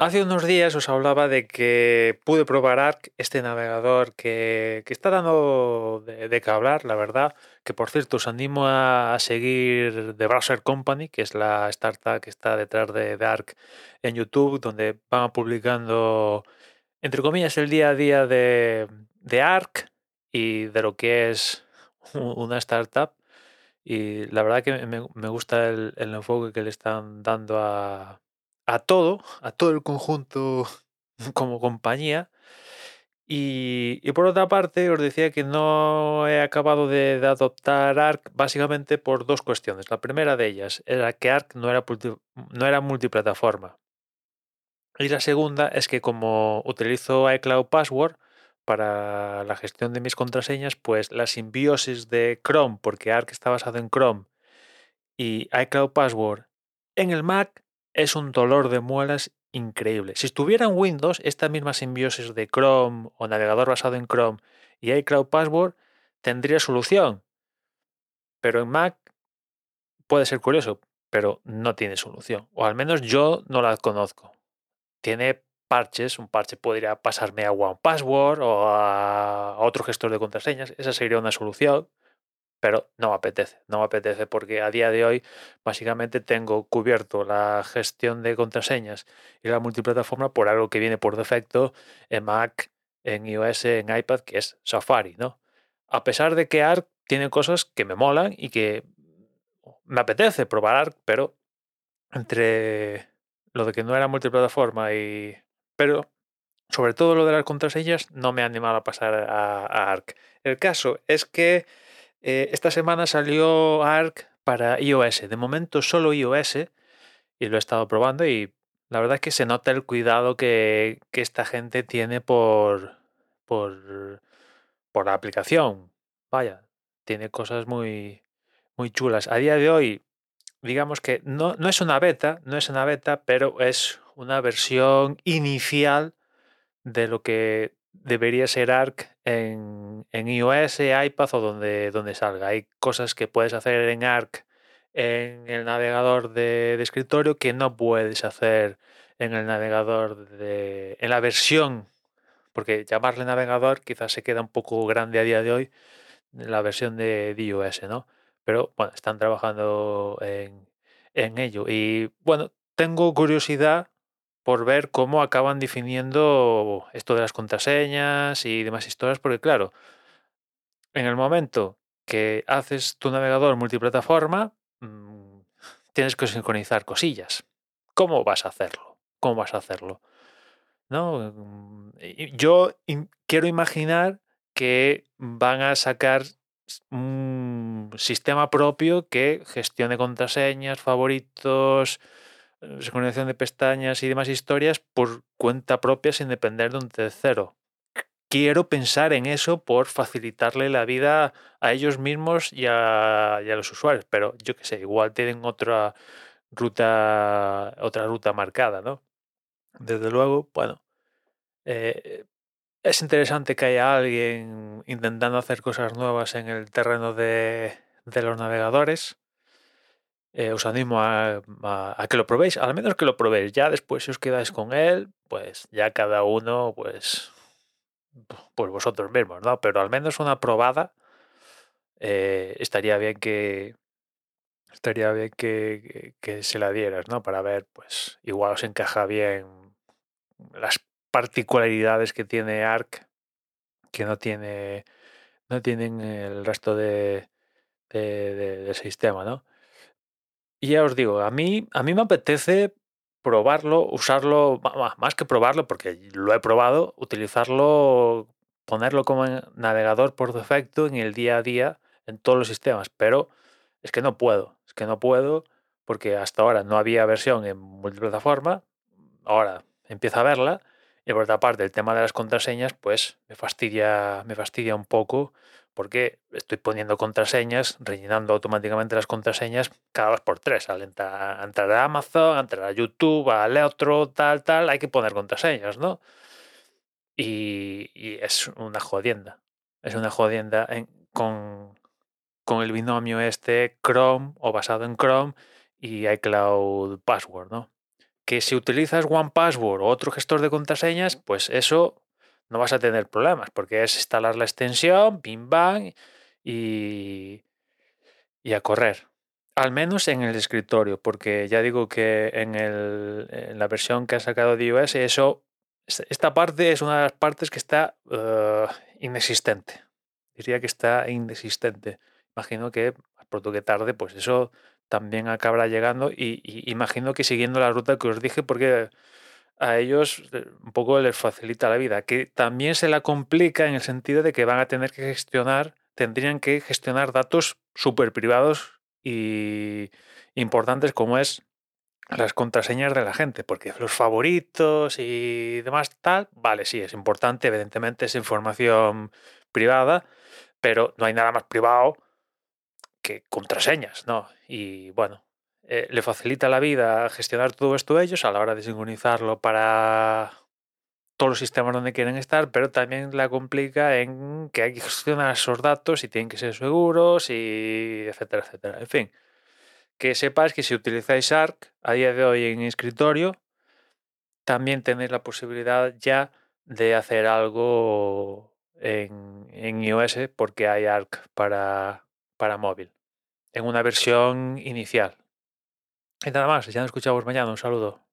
Hace unos días os hablaba de que pude probar Arc, este navegador que, que está dando de, de, qué hablar, la verdad. Que por cierto, os animo a, seguir The Browser Company, que es la startup que está detrás de, de, Arc en YouTube, donde van publicando, entre comillas, el día a día de, de Arc y de lo que es una startup. Y la verdad que me, gusta el enfoque que le están dando a a todo, a todo el conjunto como compañía. Y, por otra parte, os decía que no he acabado de, de, adoptar Arc básicamente por dos cuestiones. La primera de ellas era que Arc no era, no era multiplataforma. Y la segunda es que como utilizo iCloud Password para la gestión de mis contraseñas, pues la simbiosis de Chrome, porque Arc está basado en Chrome, y iCloud Password en el Mac es un dolor de muelas increíble. Si estuviera en Windows, esta misma simbiosis de Chrome o navegador basado en Chrome y iCloud Password tendría solución. Pero en Mac puede ser curioso, pero no tiene solución. O al menos yo no la conozco. Tiene parches, un parche podría pasarme a One Password o a otro gestor de contraseñas. Esa sería una solución pero no me apetece, no me apetece porque a día de hoy básicamente tengo cubierto la gestión de contraseñas y la multiplataforma por algo que viene por defecto en Mac, en iOS, en iPad, que es Safari, ¿no? A pesar de que Arc tiene cosas que me molan y que me apetece probar Arc, pero entre lo de que no era multiplataforma y... pero sobre todo lo de las contraseñas no me ha animado a pasar a, a Arc. El caso es que eh, esta semana salió Arc para iOS. De momento solo iOS y lo he estado probando y la verdad es que se nota el cuidado que, que esta gente tiene por, por, por la aplicación. Vaya, tiene cosas muy, muy chulas. A día de hoy, digamos que no, no es una beta, no es una beta, pero es una versión inicial de lo que debería ser Arc en, en iOS, iPad o donde, donde salga. Hay cosas que puedes hacer en Arc en el navegador de, escritorio que no puedes hacer en el navegador de. en la versión. Porque llamarle navegador quizás se queda un poco grande a día de hoy. La versión de, de iOS, ¿no? Pero bueno, están trabajando en, en ello. Y bueno, tengo curiosidad por ver cómo acaban definiendo esto de las contraseñas y demás historias, porque claro, en el momento que haces tu navegador multiplataforma, mmm, tienes que sincronizar cosillas. ¿Cómo vas a hacerlo? ¿Cómo vas a hacerlo? ¿No? Mm, yo quiero imaginar que van a sacar un sistema propio que gestione contraseñas, favoritos, sincronización de pestañas y demás historias por cuenta propia sin depender de un tercero. Quiero pensar en eso por facilitarle la vida a ellos mismos y a, los usuarios, pero yo qué sé, igual tienen otra ruta, otra ruta marcada, ¿no? Desde luego, bueno, eh, es interesante que haya alguien intentando hacer cosas nuevas en el terreno de, de los navegadores eh, os animo a, a, a, que lo probéis, al menos que lo probéis. Ya después, si os quedáis con él, pues ya cada uno, pues, pues vosotros mismos, ¿no? Pero al menos una probada eh, estaría bien que estaría bien que, que, se la dieras, ¿no? Para ver, pues, igual os encaja bien las particularidades que tiene Arc que no tiene no tienen el resto de, de, de, del sistema, ¿no? Y ya os digo, a mí, a mí me apetece probarlo, usarlo, más que probarlo, porque lo he probado, utilizarlo, ponerlo como navegador por defecto en el día a día en todos los sistemas, pero es que no puedo, es que no puedo porque hasta ahora no había versión en multiplataforma, ahora empiezo a verla y por otra parte el tema de las contraseñas pues me fastidia, me fastidia un poco porque estoy poniendo contraseñas, rellenando automáticamente las contraseñas cada dos por tres. Al entrar, entrar a Amazon, entrar a YouTube, al otro, tal, tal, hay que poner contraseñas, ¿no? Y, es una jodienda. Es una jodienda en, con, con el binomio este Chrome o basado en Chrome y iCloud Password, ¿no? que si utilizas OnePassword o otro gestor de contraseñas, pues eso no vas a tener problemas, porque es instalar la extensión, pim bang y, y a correr. Al menos en el escritorio, porque ya digo que en, el, la versión que ha sacado de iOS, eso, esta parte es una de las partes que está uh, inexistente. Diría que está inexistente. Imagino que pronto que tarde, pues eso también acabará llegando y, imagino que siguiendo la ruta que os dije, porque a ellos eh, un poco les facilita la vida, que también se la complica en el sentido de que van a tener que gestionar, tendrían que gestionar datos súper privados y importantes como es las contraseñas de la gente, porque los favoritos y demás tal, vale, sí, es importante, evidentemente es información privada, pero no hay nada más privado que contraseñas, ¿no? Y bueno, eh, le facilita la vida gestionar todo esto a ellos a la hora de sincronizarlo para todos los sistemas donde quieren estar, pero también la complica en que hay que gestionar esos datos y tienen que ser seguros y etcétera, etcétera. En fin, que sepáis que si utilizáis ARC a día de hoy en escritorio, también tenéis la posibilidad ya de hacer algo en, en iOS porque hay ARC para, para móvil, en una versión inicial. Y nada más, ya nos escuchamos mañana, un saludo.